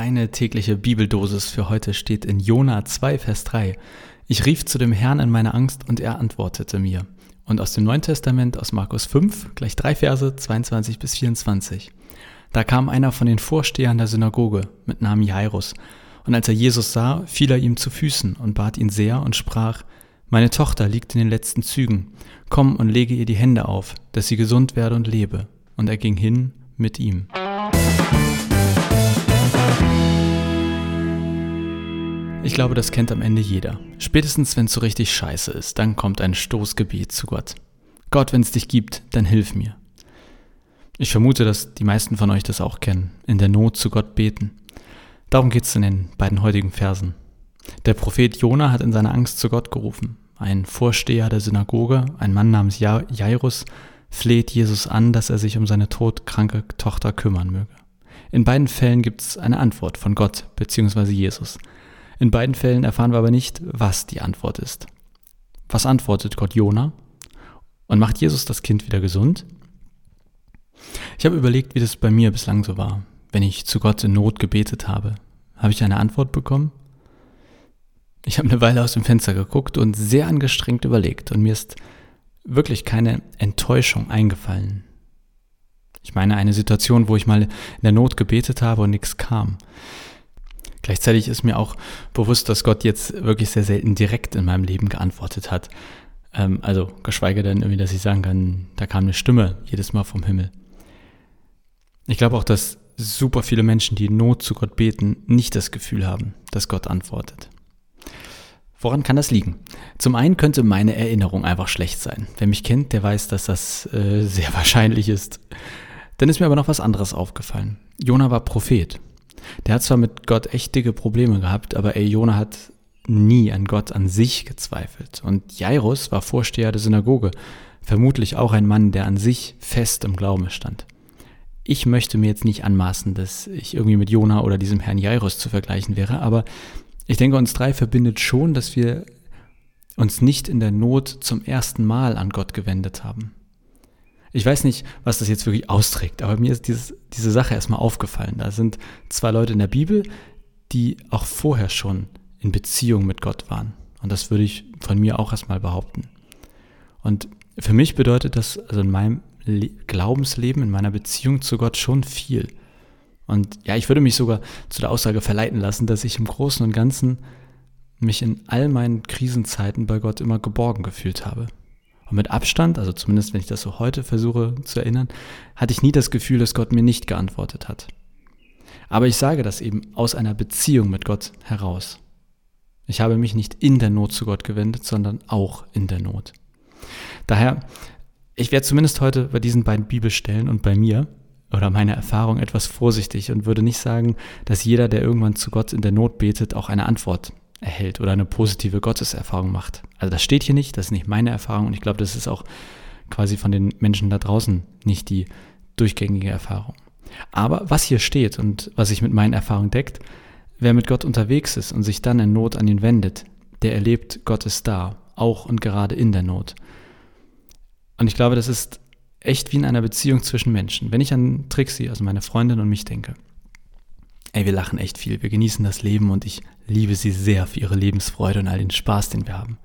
Deine tägliche Bibeldosis für heute steht in Jona 2, Vers 3. Ich rief zu dem Herrn in meiner Angst und er antwortete mir. Und aus dem Neuen Testament, aus Markus 5, gleich drei Verse, 22 bis 24. Da kam einer von den Vorstehern der Synagoge mit Namen Jairus. Und als er Jesus sah, fiel er ihm zu Füßen und bat ihn sehr und sprach, Meine Tochter liegt in den letzten Zügen. Komm und lege ihr die Hände auf, dass sie gesund werde und lebe. Und er ging hin mit ihm. Ich glaube, das kennt am Ende jeder. Spätestens, wenn es so richtig scheiße ist, dann kommt ein Stoßgebet zu Gott. Gott, wenn es dich gibt, dann hilf mir. Ich vermute, dass die meisten von euch das auch kennen, in der Not zu Gott beten. Darum geht es in den beiden heutigen Versen. Der Prophet Jona hat in seiner Angst zu Gott gerufen. Ein Vorsteher der Synagoge, ein Mann namens Jairus, fleht Jesus an, dass er sich um seine todkranke Tochter kümmern möge. In beiden Fällen gibt es eine Antwort von Gott bzw. Jesus. In beiden Fällen erfahren wir aber nicht, was die Antwort ist. Was antwortet Gott Jona? Und macht Jesus das Kind wieder gesund? Ich habe überlegt, wie das bei mir bislang so war. Wenn ich zu Gott in Not gebetet habe, habe ich eine Antwort bekommen? Ich habe eine Weile aus dem Fenster geguckt und sehr angestrengt überlegt und mir ist wirklich keine Enttäuschung eingefallen. Ich meine eine Situation, wo ich mal in der Not gebetet habe und nichts kam. Gleichzeitig ist mir auch bewusst, dass Gott jetzt wirklich sehr selten direkt in meinem Leben geantwortet hat. Ähm, also geschweige denn irgendwie, dass ich sagen kann, da kam eine Stimme jedes Mal vom Himmel. Ich glaube auch, dass super viele Menschen, die in Not zu Gott beten, nicht das Gefühl haben, dass Gott antwortet. Woran kann das liegen? Zum einen könnte meine Erinnerung einfach schlecht sein. Wer mich kennt, der weiß, dass das äh, sehr wahrscheinlich ist. Dann ist mir aber noch was anderes aufgefallen. Jona war Prophet. Der hat zwar mit Gott echt dicke Probleme gehabt, aber ey, Jona hat nie an Gott an sich gezweifelt. Und Jairus war Vorsteher der Synagoge, vermutlich auch ein Mann, der an sich fest im Glauben stand. Ich möchte mir jetzt nicht anmaßen, dass ich irgendwie mit Jona oder diesem Herrn Jairus zu vergleichen wäre, aber ich denke, uns drei verbindet schon, dass wir uns nicht in der Not zum ersten Mal an Gott gewendet haben. Ich weiß nicht, was das jetzt wirklich austrägt, aber mir ist dieses, diese Sache erstmal aufgefallen. Da sind zwei Leute in der Bibel, die auch vorher schon in Beziehung mit Gott waren. Und das würde ich von mir auch erstmal behaupten. Und für mich bedeutet das also in meinem Glaubensleben, in meiner Beziehung zu Gott schon viel. Und ja, ich würde mich sogar zu der Aussage verleiten lassen, dass ich im Großen und Ganzen mich in all meinen Krisenzeiten bei Gott immer geborgen gefühlt habe. Und mit Abstand, also zumindest wenn ich das so heute versuche zu erinnern, hatte ich nie das Gefühl, dass Gott mir nicht geantwortet hat. Aber ich sage das eben aus einer Beziehung mit Gott heraus. Ich habe mich nicht in der Not zu Gott gewendet, sondern auch in der Not. Daher, ich werde zumindest heute bei diesen beiden Bibelstellen und bei mir oder meiner Erfahrung etwas vorsichtig und würde nicht sagen, dass jeder, der irgendwann zu Gott in der Not betet, auch eine Antwort erhält oder eine positive Gotteserfahrung macht. Also das steht hier nicht, das ist nicht meine Erfahrung und ich glaube, das ist auch quasi von den Menschen da draußen nicht die durchgängige Erfahrung. Aber was hier steht und was sich mit meinen Erfahrungen deckt, wer mit Gott unterwegs ist und sich dann in Not an ihn wendet, der erlebt, Gott ist da, auch und gerade in der Not. Und ich glaube, das ist echt wie in einer Beziehung zwischen Menschen. Wenn ich an Trixie, also meine Freundin und mich denke, Ey, wir lachen echt viel, wir genießen das Leben und ich liebe sie sehr für ihre Lebensfreude und all den Spaß, den wir haben.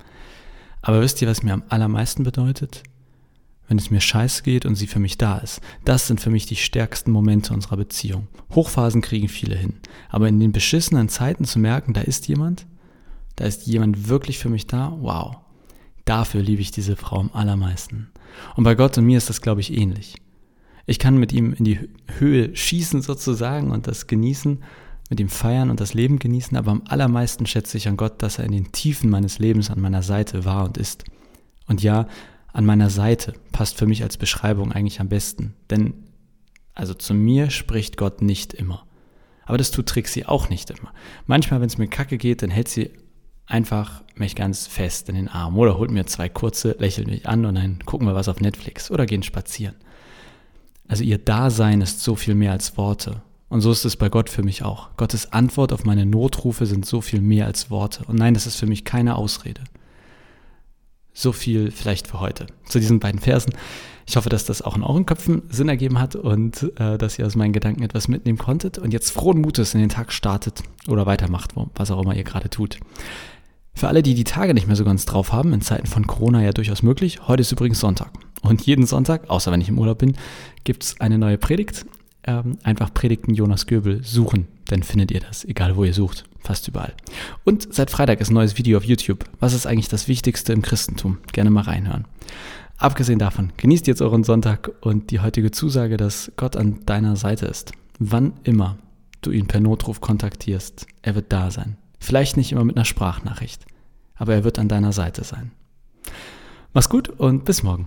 Aber wisst ihr, was mir am allermeisten bedeutet? Wenn es mir scheiß geht und sie für mich da ist. Das sind für mich die stärksten Momente unserer Beziehung. Hochphasen kriegen viele hin. Aber in den beschissenen Zeiten zu merken, da ist jemand, da ist jemand wirklich für mich da, wow. Dafür liebe ich diese Frau am allermeisten. Und bei Gott und mir ist das, glaube ich, ähnlich. Ich kann mit ihm in die Höhe schießen sozusagen und das genießen, mit ihm feiern und das Leben genießen, aber am allermeisten schätze ich an Gott, dass er in den Tiefen meines Lebens an meiner Seite war und ist. Und ja, an meiner Seite passt für mich als Beschreibung eigentlich am besten, denn also zu mir spricht Gott nicht immer. Aber das tut Trixie auch nicht immer. Manchmal, wenn es mir kacke geht, dann hält sie einfach mich ganz fest in den Arm oder holt mir zwei kurze, lächelt mich an und dann gucken wir was auf Netflix oder gehen spazieren. Also ihr Dasein ist so viel mehr als Worte. Und so ist es bei Gott für mich auch. Gottes Antwort auf meine Notrufe sind so viel mehr als Worte. Und nein, das ist für mich keine Ausrede. So viel vielleicht für heute zu diesen beiden Versen. Ich hoffe, dass das auch in euren Köpfen Sinn ergeben hat und äh, dass ihr aus meinen Gedanken etwas mitnehmen konntet und jetzt frohen Mutes in den Tag startet oder weitermacht, was auch immer ihr gerade tut. Für alle, die die Tage nicht mehr so ganz drauf haben, in Zeiten von Corona ja durchaus möglich. Heute ist übrigens Sonntag. Und jeden Sonntag, außer wenn ich im Urlaub bin, gibt es eine neue Predigt. Ähm, einfach Predigten Jonas Göbel suchen, dann findet ihr das, egal wo ihr sucht, fast überall. Und seit Freitag ist ein neues Video auf YouTube. Was ist eigentlich das Wichtigste im Christentum? Gerne mal reinhören. Abgesehen davon, genießt jetzt euren Sonntag und die heutige Zusage, dass Gott an deiner Seite ist. Wann immer du ihn per Notruf kontaktierst, er wird da sein. Vielleicht nicht immer mit einer Sprachnachricht, aber er wird an deiner Seite sein. Mach's gut und bis morgen.